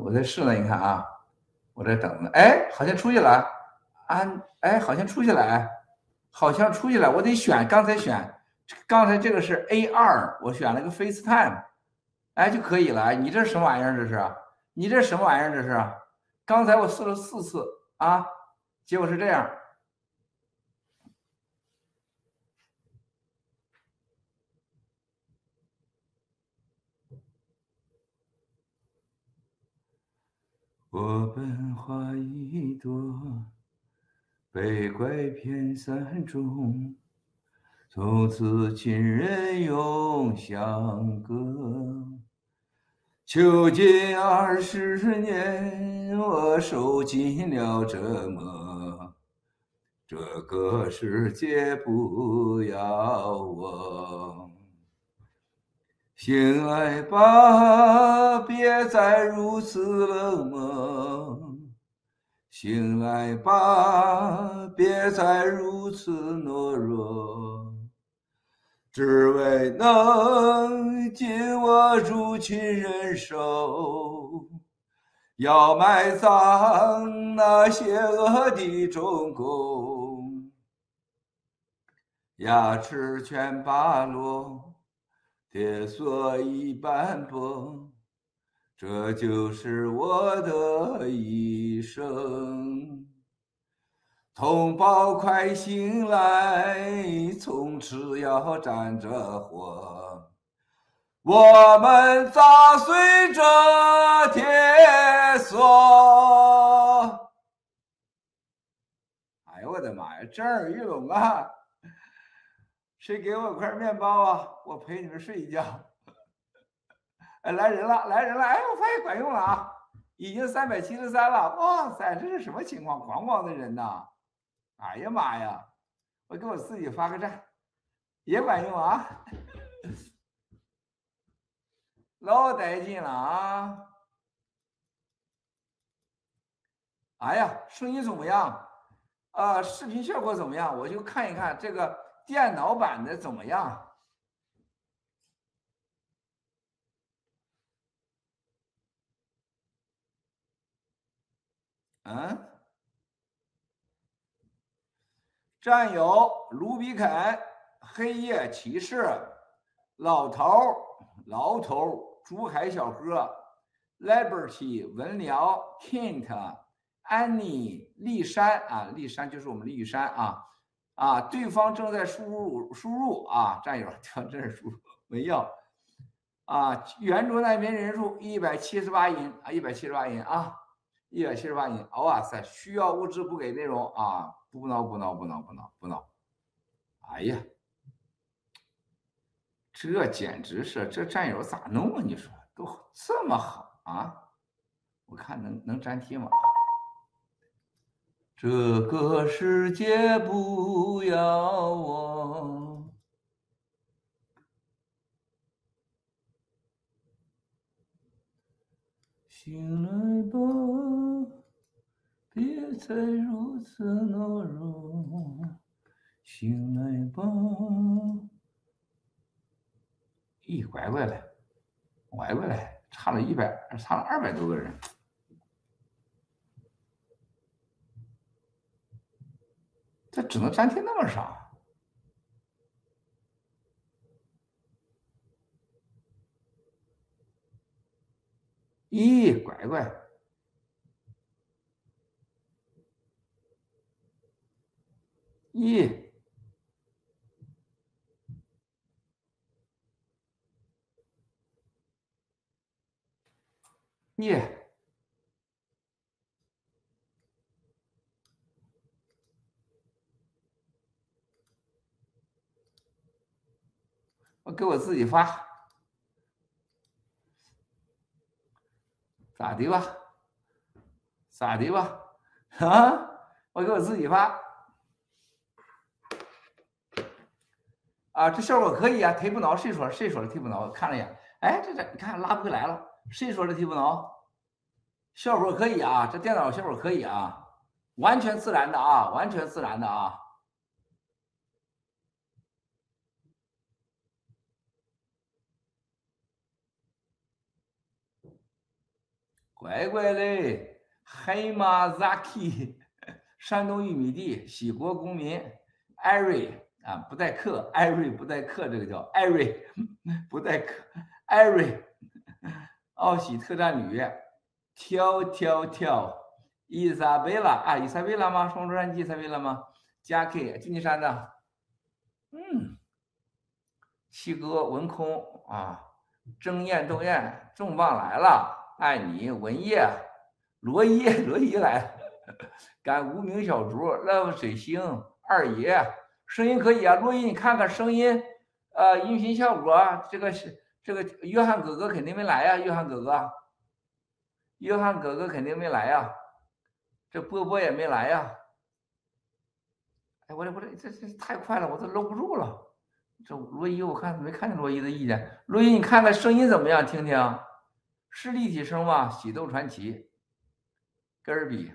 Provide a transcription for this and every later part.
我在试呢，你看啊，我在等呢。哎，好像出去了，啊，哎，好像出去了，哎，好像出去了。我得选，刚才选，刚才这个是 A 二，我选了个 FaceTime，哎，就可以了。你这什么玩意儿？这是？你这什么玩意儿？这是？刚才我试了四次啊，结果是这样。我本花一朵，被拐骗三中，从此亲人永相隔。囚禁二十年，我受尽了折磨，这个世界不要我。醒来吧，别再如此冷漠。醒来吧，别再如此懦弱。只为能紧握住情人手，要埋葬那邪恶的中共。牙齿全拔落。铁锁已斑驳，这就是我的一生。同胞快醒来，从此要站着活。我们砸碎这铁锁。哎呦我的妈呀，震耳欲聋啊！谁给我块面包啊？我陪你们睡一觉。哎，来人了，来人了！哎，我发现管用了啊，已经三百七十三了。哇塞，这是什么情况？咣咣的人呐！哎呀妈呀！我给我自己发个赞，也管用啊！老带劲了啊！哎呀，声音怎么样？啊、视频效果怎么样？我就看一看这个。电脑版的怎么样？嗯？战友卢比肯、黑夜骑士、老头、老头、珠海小哥、Liberty、文辽、Kent、安妮、丽珊啊，丽珊就是我们丽珊啊。啊，对方正在输入输入啊，战友，对方正在输入，没要啊，圆桌难民人数一百七十八人啊，一百七十八人啊，一百七十八人，哇塞，需要物资不给内容啊，不闹不闹不闹不闹不闹，哎呀，这简直是这战友咋弄啊？你说都这么好啊？我看能能粘贴吗？这个世界不要我，醒来吧，别再如此懦弱。醒来吧，咦，乖乖来，乖乖来，差了一百，差了二百多个人。这只能粘贴那么少？咦，乖乖！咦？咦？我给我自己发，咋的吧？咋的吧？啊！我给我自己发，啊，这效果可以啊！忒不挠，谁说？谁说的忒不挠？看了一眼，哎，这这，你看拉不回来了，谁说的忒不挠？效果可以啊，这电脑效果可以啊，完全自然的啊，完全自然的啊。乖乖嘞，黑马 Zaki，山东玉米地，喜国公民，艾瑞啊，不带课，艾瑞不带课，这个叫艾瑞，不带课，艾瑞，奥喜特战旅，跳跳跳，伊莎贝拉啊，伊莎贝拉吗？双川记伊莎贝拉吗？加 K，旧金山的，嗯，七哥文空啊。争艳斗艳，重磅来了！爱你文叶，罗伊罗伊来了，赶无名小卒，love 水星二爷，声音可以啊，罗伊你看看声音，呃，音频效果，这个是这个约翰哥哥肯定没来呀、约翰哥哥，约翰哥哥肯定没来呀、这波波也没来呀、哎，我这我这这这太快了，我都搂不住了。这罗伊，我看没看见罗伊的意见。罗伊，你看看声音怎么样？听听，是立体声吗？喜斗传奇，根儿比。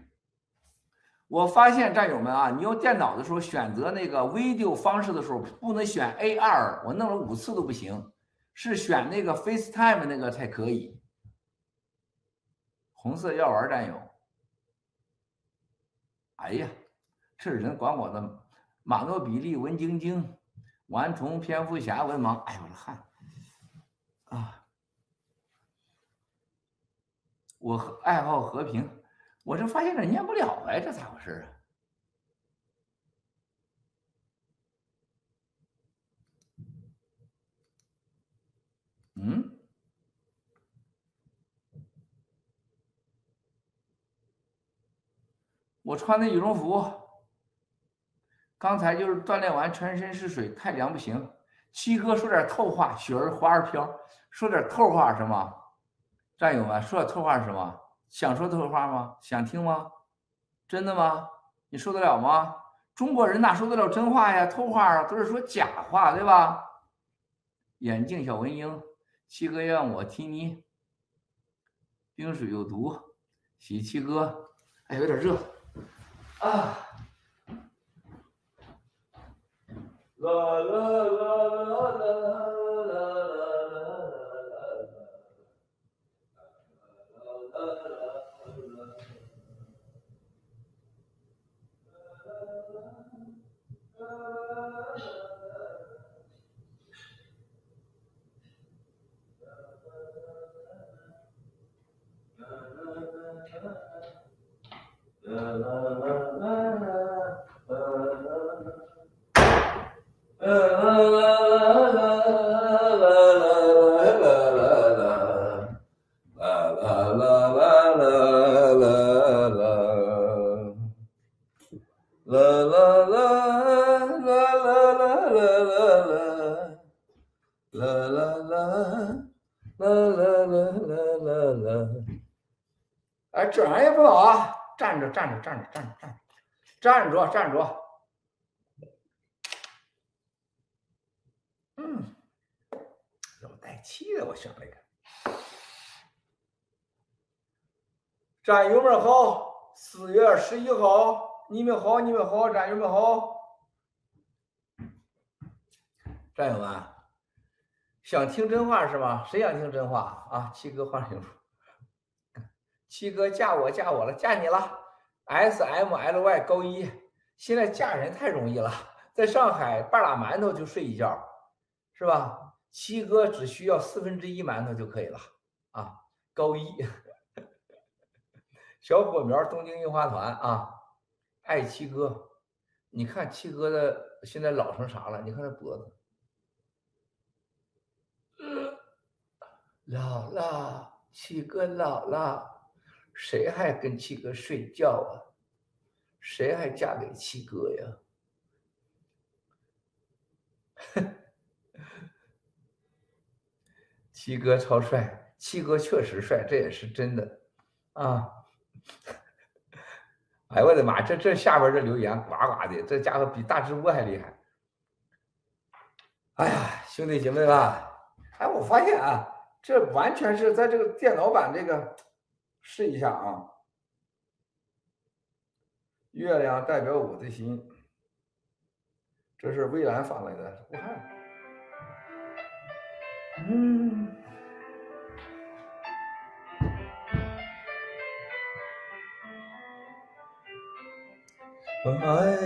我发现战友们啊，你用电脑的时候选择那个 video 方式的时候，不能选 AR，我弄了五次都不行，是选那个 FaceTime 那个才可以。红色药丸战友，哎呀，这人管我的马诺比利文晶晶。顽童、蝙蝠侠、文盲，哎呦我的汗啊！我爱好和平，我这发现这念不了哎，这咋回事啊？嗯？我穿的羽绒服。刚才就是锻炼完，全身是水，太凉不行。七哥说点透话，雪儿花儿飘，说点透话是吗？战友们，说点错话是什么？想说错话吗？想听吗？真的吗？你说得了吗？中国人哪说得了真话呀？偷话啊，都是说假话，对吧？眼镜小文英，七哥让我踢你，冰水有毒，喜七哥，哎，有点热啊。啦啦啦啦啦。哎，不走啊站着，站着。站着，站着，站着，站着，站着嗯，有带气的，我想了一个。战友们好，四月十一号，你们好，你们好，战友们好。战友们，想听真话是吗？谁想听真话啊？七哥换衣服，七哥嫁我，嫁我了，嫁你了。S M L Y 高一，现在嫁人太容易了，在上海半拉馒头就睡一觉，是吧？七哥只需要四分之一馒头就可以了啊！高一，小火苗，东京樱花团啊，爱七哥，你看七哥的现在老成啥了？你看他脖子，老了，七哥老了。谁还跟七哥睡觉啊？谁还嫁给七哥呀？七哥超帅，七哥确实帅，这也是真的啊！哎我的妈，这这下边这留言呱呱的，这家伙比大直播还厉害！哎呀，兄弟姐妹们，哎，我发现啊，这完全是在这个电脑版这个。试一下啊。月亮代表我的心，这是微蓝发来的，我看。嗯。爱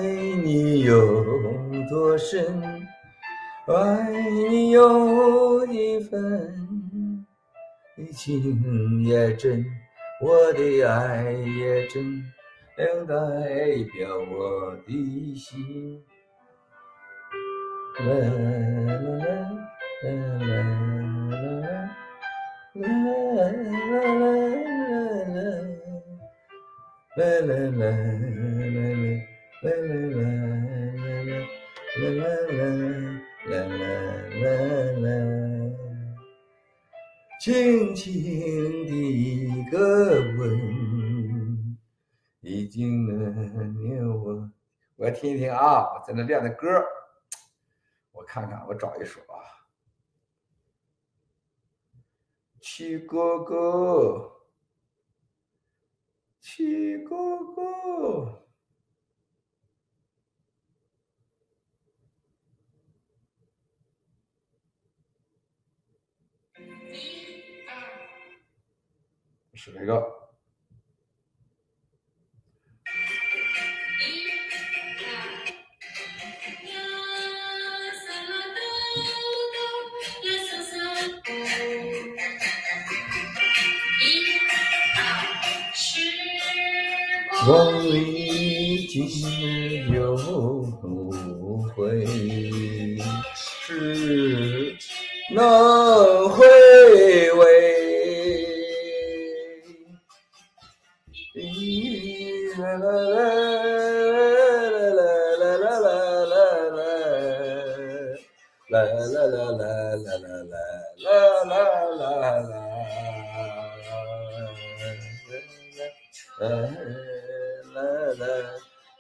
你有多深？爱你有一分，情也真。我的爱也真，两代表我的心。啦啦啦啦啦啦啦啦啦啦啦啦啦啦啦啦啦啦啦。啦啦啦啦啦啦啦啦啦啦啦啦，轻轻的一个吻，已经能令我。我听一听啊，我在那练的歌，我看看，我找一首啊。七哥哥，七哥哥。就这个。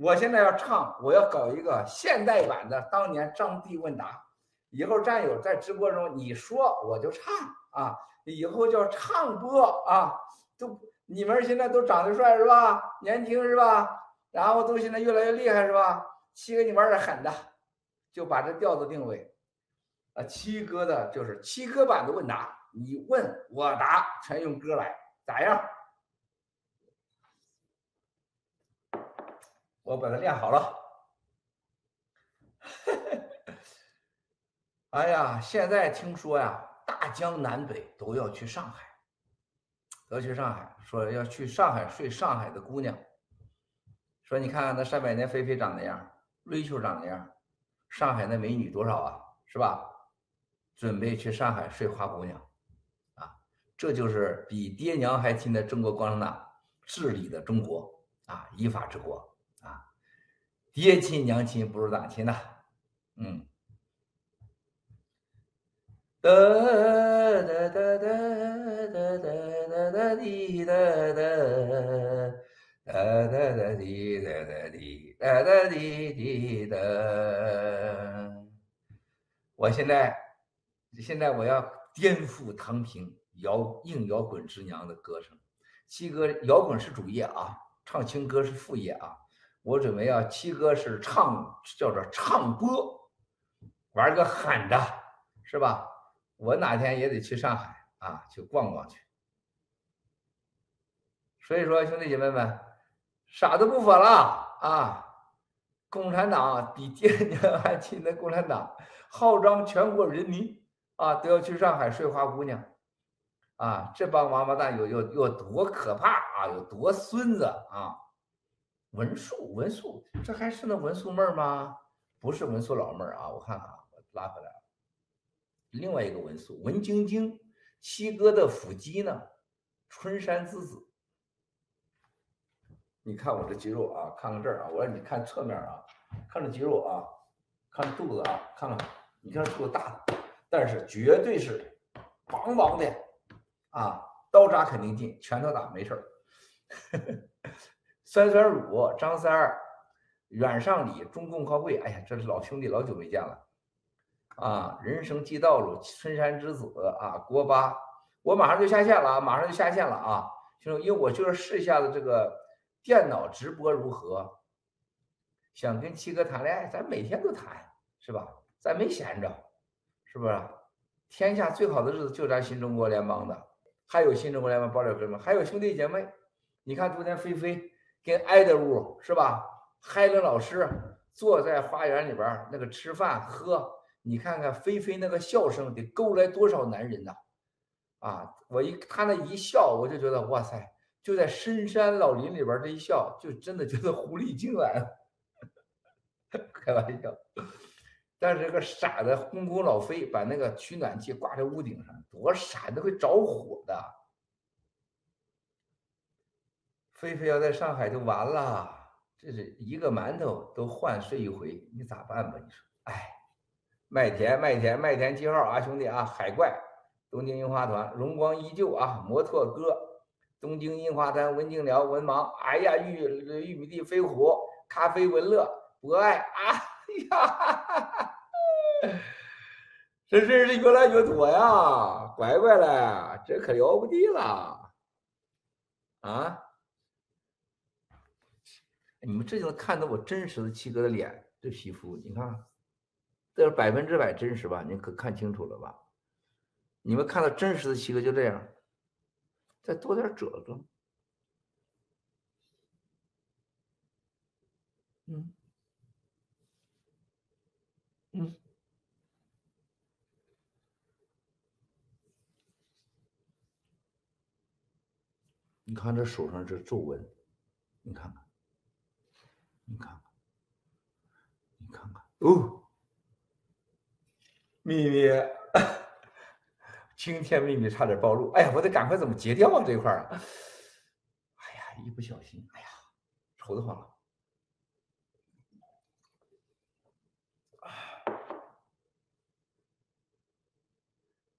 我现在要唱，我要搞一个现代版的当年张帝问答。以后战友在直播中，你说我就唱啊，以后叫唱播啊。都你们现在都长得帅是吧？年轻是吧？然后都现在越来越厉害是吧？七哥你玩点狠的，就把这调子定位。啊，七哥的就是七哥版的问答，你问我答，全用歌来，咋样？我把它练好了。哎呀，现在听说呀，大江南北都要去上海，都要去上海，说要去上海睡上海的姑娘。说你看看那上百年菲菲长那样，瑞秋长那样，上海那美女多少啊，是吧？准备去上海睡花姑娘，啊，这就是比爹娘还亲的中国共产党治理的中国啊，依法治国。爹亲娘亲不如咋亲呐、嗯，哒哒哒哒哒哒哒哒滴哒哒哒哒哒滴哒哒滴哒哒滴滴哒。我现在，现在我要颠覆唐平摇硬摇滚之娘的歌声。七哥，摇滚是主业啊，唱情歌是副业啊。我准备要七哥是唱，叫做唱播，玩个狠的，是吧？我哪天也得去上海啊，去逛逛去。所以说，兄弟姐妹们，傻子不说了啊！共产党比爹娘还亲的共产党，号召全国人民啊都要去上海睡花姑娘，啊，这帮王八蛋有有有多可怕啊？有多孙子啊？文素文素，这还是那文素妹儿吗？不是文素老妹儿啊，我看看，我拉回来了。另外一个文素文晶晶，七哥的腹肌呢？春山之子，你看我这肌肉啊，看看这儿啊，我让你看侧面啊，看这肌肉啊，看肚子啊，看看，你看肚子大，但是绝对是棒棒的啊，刀扎肯定进，拳头打没事儿。酸酸乳，张三儿，阮尚礼，中共高会，哎呀，这是老兄弟，老久没见了。啊，人生即道路，春山之子啊，郭巴，我马上就下线了啊，马上就下线了啊，就因为我就是试一下子这个电脑直播如何，想跟七哥谈恋爱，咱每天都谈，是吧？咱没闲着，是不是？天下最好的日子就咱新中国联邦的，还有新中国联邦爆料哥们，还有兄弟姐妹，你看昨天菲菲跟挨的屋是吧？海伦老师坐在花园里边那个吃饭喝。你看看菲菲那个笑声得勾来多少男人呐！啊，我一他那一笑，我就觉得哇塞，就在深山老林里边这一笑，就真的觉得狐狸精来了。开玩笑，但是这个傻的公公老飞把那个取暖器挂在屋顶上，多傻，都会着火的。菲菲要在上海就完了，这是一个馒头都换睡一回，你咋办吧？你说，哎。麦田，麦田，麦田七号啊，兄弟啊，海怪，东京樱花团，荣光依旧啊，摩托哥，东京樱花团，文静聊，文盲，哎呀，玉玉米地飞虎，咖啡文乐，博爱啊呀哈哈哈，这认识越来越多呀，乖乖嘞，这可了不得了啊！你们这就能看到我真实的七哥的脸，这皮肤，你看。这是百分之百真实吧？你可看清楚了吧？你们看到真实的七哥就这样，再多点褶子，嗯嗯，你看这手上这皱纹，你看看，你看看，你看看，哦。秘密，惊天秘密差点暴露！哎呀，我得赶快怎么截掉啊这一块儿！哎呀，一不小心，哎呀，愁得慌了！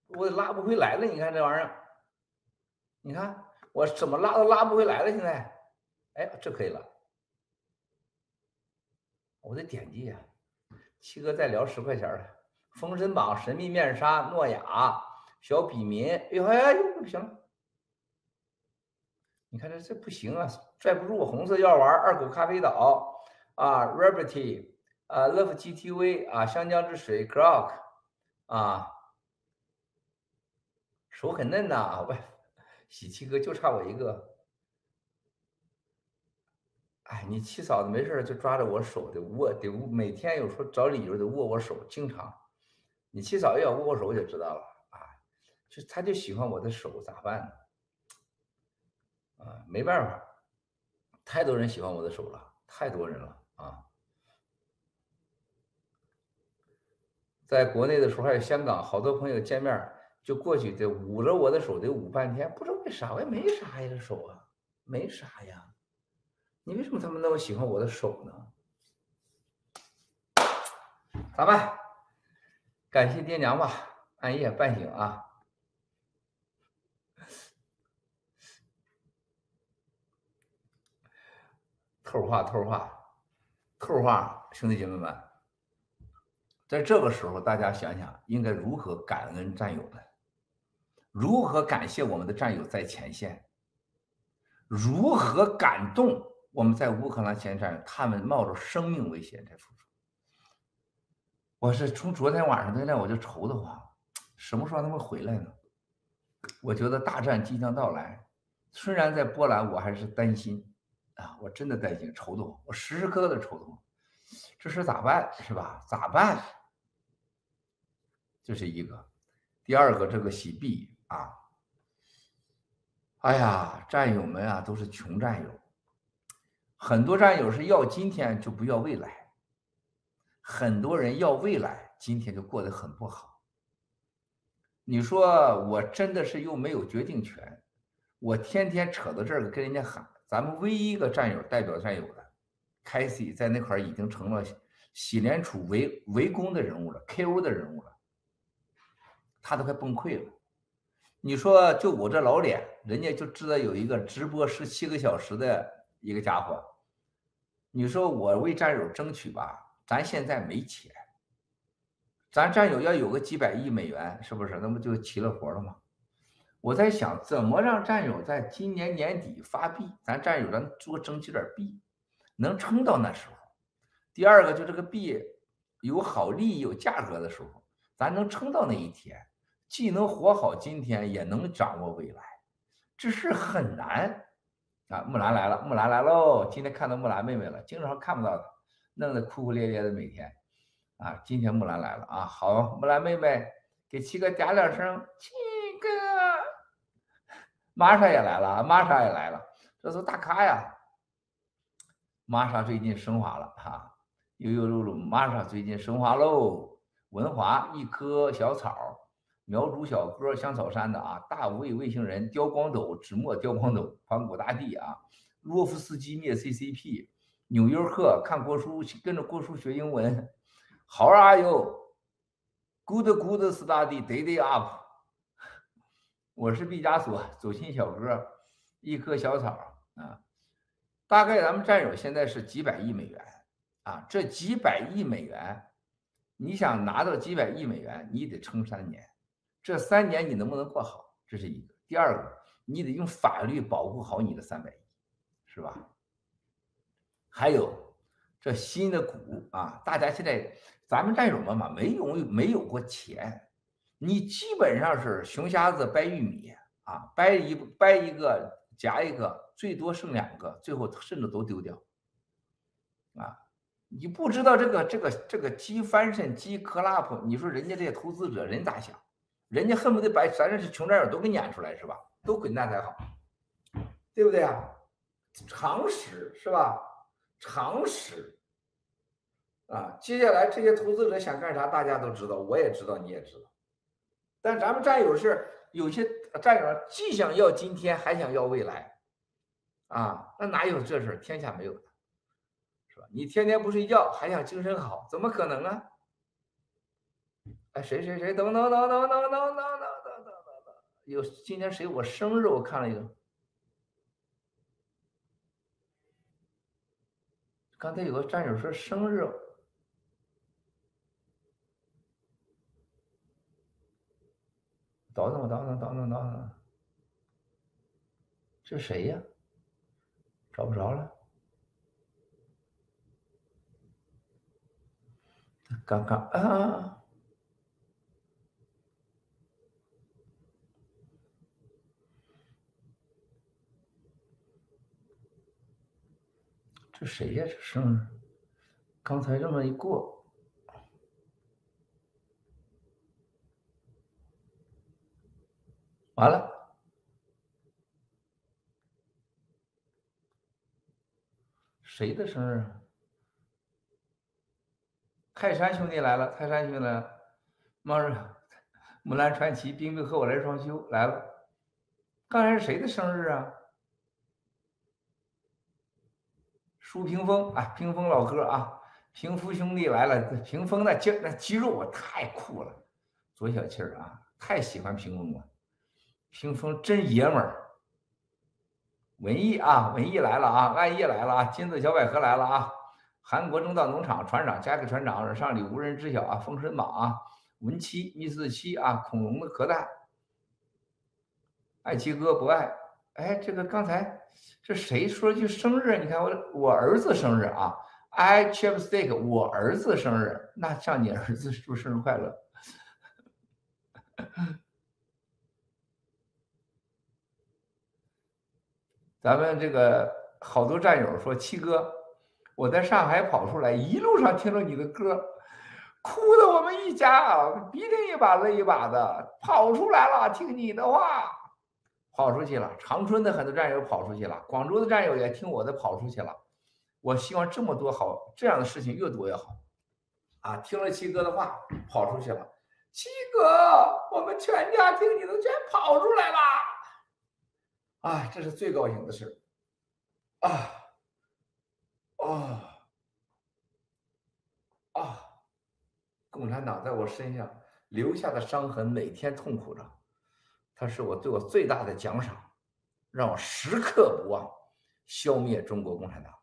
我拉不回来了，你看这玩意儿，你看我怎么拉都拉不回来了，现在，哎，这可以了，我得点击呀，七哥再聊十块钱了。封神榜、神秘面纱、诺亚、小笔民，哎呦哎呦，不行了！你看这这不行啊，拽不住。红色药丸、二狗咖啡岛啊，Rabbity 啊，Love GTV 啊，香江之水 c r o c k 啊，手很嫩呐，不，喜七哥就差我一个。哎，你七嫂子没事就抓着我手得握，得，每天有时候找理由得握握手，经常。你七嫂要握握手，就知道了啊，就他就喜欢我的手，咋办呢？啊，没办法，太多人喜欢我的手了，太多人了啊！在国内的时候，还有香港，好多朋友见面就过去得捂着我的手，得捂半天，不知道为啥，我也没啥呀，这手啊，没啥呀，你为什么他们那么喜欢我的手呢？咋办？感谢爹娘吧，半夜半醒啊！透话透话透话，兄弟姐妹们，在这个时候，大家想想应该如何感恩战友们，如何感谢我们的战友在前线，如何感动我们在乌克兰前线，他们冒着生命危险在付出。我是从昨天晚上到现在我就愁得慌，什么时候他们回来呢？我觉得大战即将到来，虽然在波兰我还是担心啊，我真的担心，愁得慌，我时时刻刻的愁得慌，这事咋办是吧？咋办？这是一个，第二个这个洗币啊，哎呀，战友们啊都是穷战友，很多战友是要今天就不要未来。很多人要未来，今天就过得很不好。你说我真的是又没有决定权，我天天扯到这儿跟人家喊，咱们唯一一个战友代表战友的凯西在那块儿已经成了洗联储围围攻的人物了，KO 的人物了，他都快崩溃了。你说就我这老脸，人家就知道有一个直播十七个小时的一个家伙。你说我为战友争取吧，咱现在没钱，咱战友要有个几百亿美元，是不是？那不就齐了活了吗？我在想，怎么让战友在今年年底发币，咱战友咱多争取点币，能撑到那时候。第二个，就这个币有好利益、有价格的时候，咱能撑到那一天，既能活好今天，也能掌握未来，这是很难。啊，木兰来了，木兰来喽！今天看到木兰妹妹了，经常看不到她，弄得哭哭咧咧的每天。啊，今天木兰来了啊，好，木兰妹妹给七哥嗲两声，七哥。玛莎也来了，玛莎也来了，这是大咖呀。玛莎最近升华了哈，悠悠露露，玛莎最近升华喽。文华一棵小草。苗族小哥香草山的啊，大无畏卫星人刁光斗，纸墨刁光斗，盘古大帝啊，洛夫斯基灭 CCP，纽约客看郭叔，跟着郭叔学英文。How are you? Good, good study, day day up。我是毕加索，走心小哥，一棵小草啊。大概咱们战友现在是几百亿美元啊，这几百亿美元，你想拿到几百亿美元，你得撑三年。这三年你能不能过好？这是一个。第二个，你得用法律保护好你的三百亿，是吧？还有这新的股啊，大家现在咱们战友们嘛，没有没有过钱，你基本上是熊瞎子掰玉米啊，掰一掰一个夹一个，最多剩两个，最后甚至都丢掉啊！你不知道这个这个这个鸡翻身鸡 club，你说人家这些投资者人咋想？人家恨不得把咱这是穷战友都给撵出来是吧？都滚蛋才好，对不对啊？常识是吧？常识啊！接下来这些投资者想干啥，大家都知道，我也知道，你也知道。但咱们战友是有些战友既想要今天，还想要未来，啊，那哪有这事？天下没有的，是吧？你天天不睡觉，还想精神好，怎么可能啊？哎，谁谁谁？等等等等等等等等等等等，有今天谁？我生日，我看了一个。刚才有个战友说生日，等等我等等等等等等，这谁呀？找不着了。刚刚啊。这谁呀？这生日，刚才这么一过，完了，谁的生日？泰山兄弟来了，泰山兄弟来了，妈日，木兰传奇，冰冰和我来双修来了，刚才是谁的生日啊？舒屏风啊，屏风老哥啊，屏风兄弟来了，屏风那肌那肌肉啊太酷了，左小气儿啊，太喜欢屏风了，屏风真爷们儿。文艺啊，文艺来了啊，暗夜来了啊，金子小百合来了啊，韩国中道农场船长加个船长上里无人知晓啊，封神榜啊，文七密四七啊，恐龙的壳蛋，爱七哥不爱，哎，这个刚才。这谁说句生日？你看我我儿子生日啊，I chopstick，我儿子生日，那向你儿子祝生日快乐。咱们这个好多战友说，七哥，我在上海跑出来，一路上听着你的歌，哭的我们一家啊，鼻涕一把泪一把的，跑出来了，听你的话。跑出去了，长春的很多战友跑出去了，广州的战友也听我的跑出去了。我希望这么多好这样的事情越多越好，啊，听了七哥的话跑出去了，七哥，我们全家听你的全跑出来了，啊，这是最高兴的事啊，啊，啊，共产党在我身上留下的伤痕，每天痛苦着。他是我对我最大的奖赏，让我时刻不忘消灭中国共产党。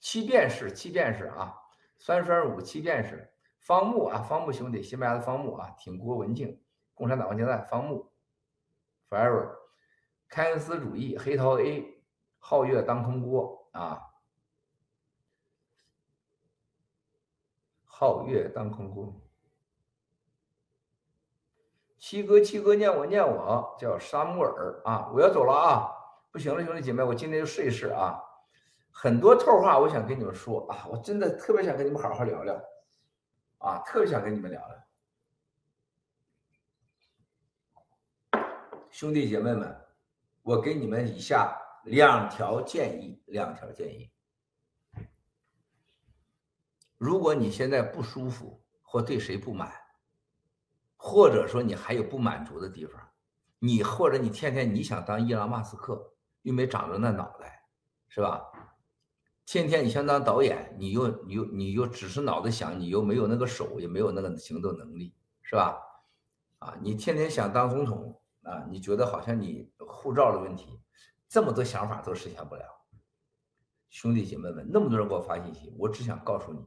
七便士，七便士啊，酸酸五七便士，方木啊，方木兄弟，西班牙的方木啊，挺郭文静，共产党现在方木，forever，凯恩斯主义，黑桃 A，皓月当空锅啊，皓月当空锅，七哥七哥念我念我，叫沙木尔啊，我要走了啊，不行了，兄弟姐妹，我今天就试一试啊。很多透话，我想跟你们说啊，我真的特别想跟你们好好聊聊，啊，特别想跟你们聊聊。兄弟姐妹们，我给你们以下两条建议，两条建议。如果你现在不舒服，或对谁不满，或者说你还有不满足的地方，你或者你天天你想当伊朗马斯克，又没长着那脑袋，是吧？天天你想当导演，你又你又你又只是脑子想，你又没有那个手，也没有那个行动能力，是吧？啊，你天天想当总统啊，你觉得好像你护照的问题，这么多想法都实现不了。兄弟姐妹们，那么多人给我发信息，我只想告诉你，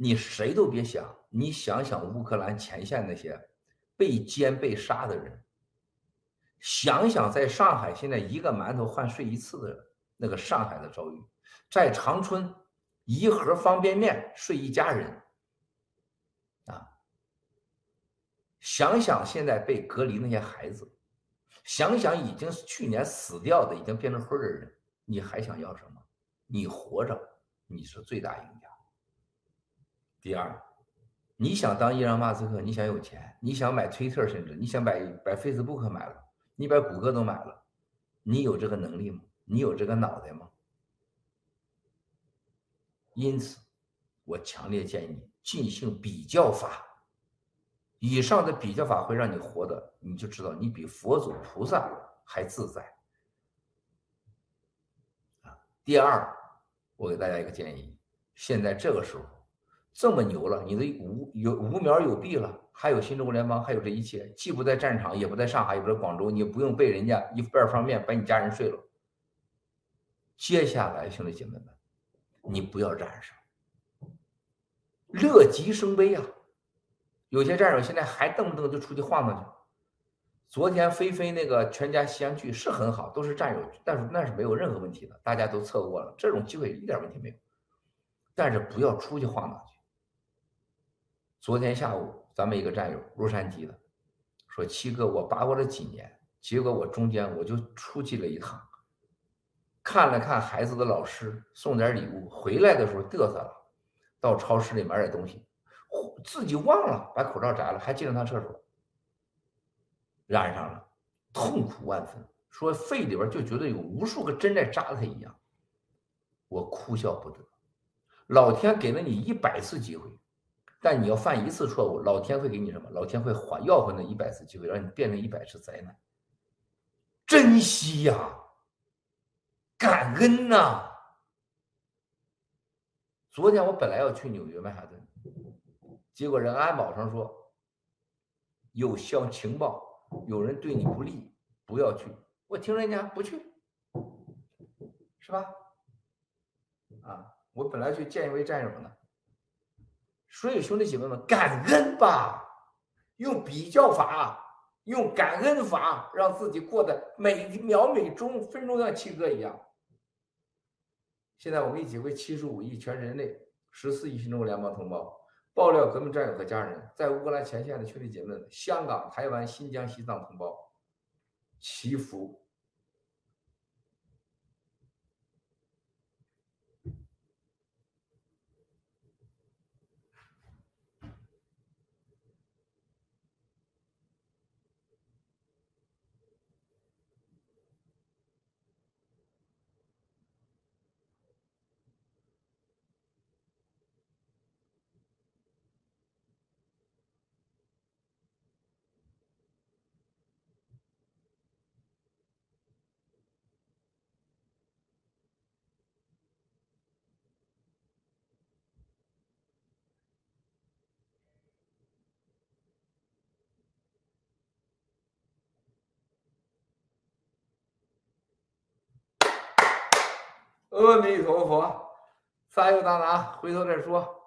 你谁都别想，你想想乌克兰前线那些被奸被杀的人，想想在上海现在一个馒头换睡一次的那个上海的遭遇。在长春，一盒方便面睡一家人，啊！想想现在被隔离那些孩子，想想已经去年死掉的、已经变成灰的人，你还想要什么？你活着，你是最大赢家。第二，你想当伊朗马斯克，你想有钱，你想买推特，甚至你想把把 Facebook 买了，你把谷歌都买了，你有这个能力吗？你有这个脑袋吗？因此，我强烈建议你进行比较法。以上的比较法会让你活得，你就知道你比佛祖菩萨还自在。啊，第二，我给大家一个建议：现在这个时候这么牛了，你的无有无苗有币了，还有新中国联邦，还有这一切，既不在战场，也不在上海，也不在广州，你不用被人家一半方便把你家人睡了。接下来，兄弟姐妹们。你不要染上，乐极生悲啊！有些战友现在还动不动就出去晃荡去。昨天菲菲那个全家相聚是很好，都是战友，但是那是没有任何问题的，大家都测过了，这种机会一点问题没有。但是不要出去晃荡去。昨天下午，咱们一个战友，洛杉矶的，说七哥，我把握了几年，结果我中间我就出去了一趟。看了看孩子的老师，送点礼物，回来的时候嘚瑟了，到超市里买点东西，自己忘了把口罩摘了，还进了趟厕所，染上了，痛苦万分，说肺里边就觉得有无数个针在扎他一样，我哭笑不得。老天给了你一百次机会，但你要犯一次错误，老天会给你什么？老天会还要回那一百次机会，让你变成一百次灾难。珍惜呀！感恩呐、昨天我本来要去纽约曼哈顿，结果人安保上说有消情报，有人对你不利，不要去。我听人家不去，是吧？啊，我本来去见一位战友呢。所以兄弟姐妹们，感恩吧，用比较法，用感恩法，让自己过得每一秒每钟分钟像七哥一样。现在我们一起为七十五亿全人类、十四亿新中国联邦同胞、爆料革命战友和家人，在乌克兰前线的兄弟姐妹们、香港、台湾、新疆、西藏同胞祈福。阿弥陀佛，撒又大拿，回头再说。